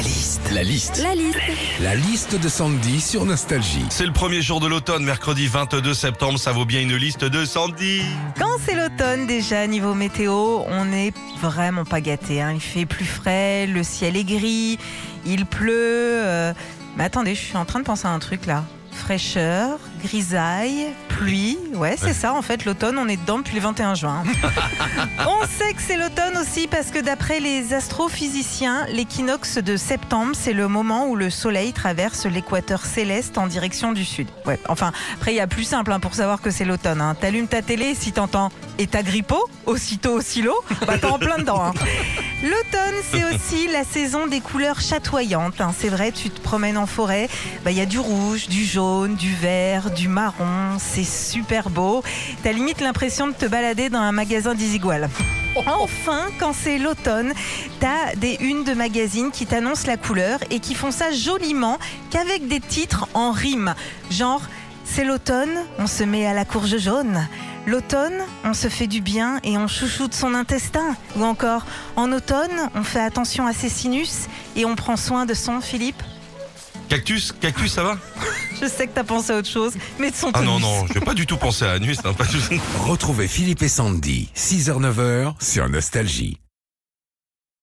La liste. La liste. La liste. La liste de Sandy sur Nostalgie. C'est le premier jour de l'automne, mercredi 22 septembre, ça vaut bien une liste de Sandy. Quand c'est l'automne déjà, niveau météo, on n'est vraiment pas gâté. hein. Il fait plus frais, le ciel est gris, il pleut. euh, Mais attendez, je suis en train de penser à un truc là. Fraîcheur, grisaille, pluie. Ouais, c'est ça en fait, l'automne, on est dedans depuis le 21 juin. on sait que c'est l'automne aussi parce que d'après les astrophysiciens, l'équinoxe de septembre, c'est le moment où le soleil traverse l'équateur céleste en direction du sud. Ouais, enfin, après, il y a plus simple hein, pour savoir que c'est l'automne. Hein. T'allumes ta télé si t'entends et ta grippo, aussitôt au silo, bah t'es en plein dedans. hein. L'automne, c'est aussi la saison des couleurs chatoyantes. hein. C'est vrai, tu te promènes en forêt, bah, il y a du rouge, du jaune, du vert, du marron. C'est super beau. T'as limite l'impression de te balader dans un magasin d'Isigual. Enfin, quand c'est l'automne, t'as des unes de magazines qui t'annoncent la couleur et qui font ça joliment qu'avec des titres en rime. Genre, c'est l'automne, on se met à la courge jaune. L'automne, on se fait du bien et on chouchoute son intestin. Ou encore, en automne, on fait attention à ses sinus et on prend soin de son Philippe. Cactus, cactus, ça va Je sais que t'as pensé à autre chose, mais de son Ah non, non, j'ai pas du tout pensé à la nuit, c'est pas du tout. Retrouvez Philippe et Sandy, 6h-9h sur Nostalgie.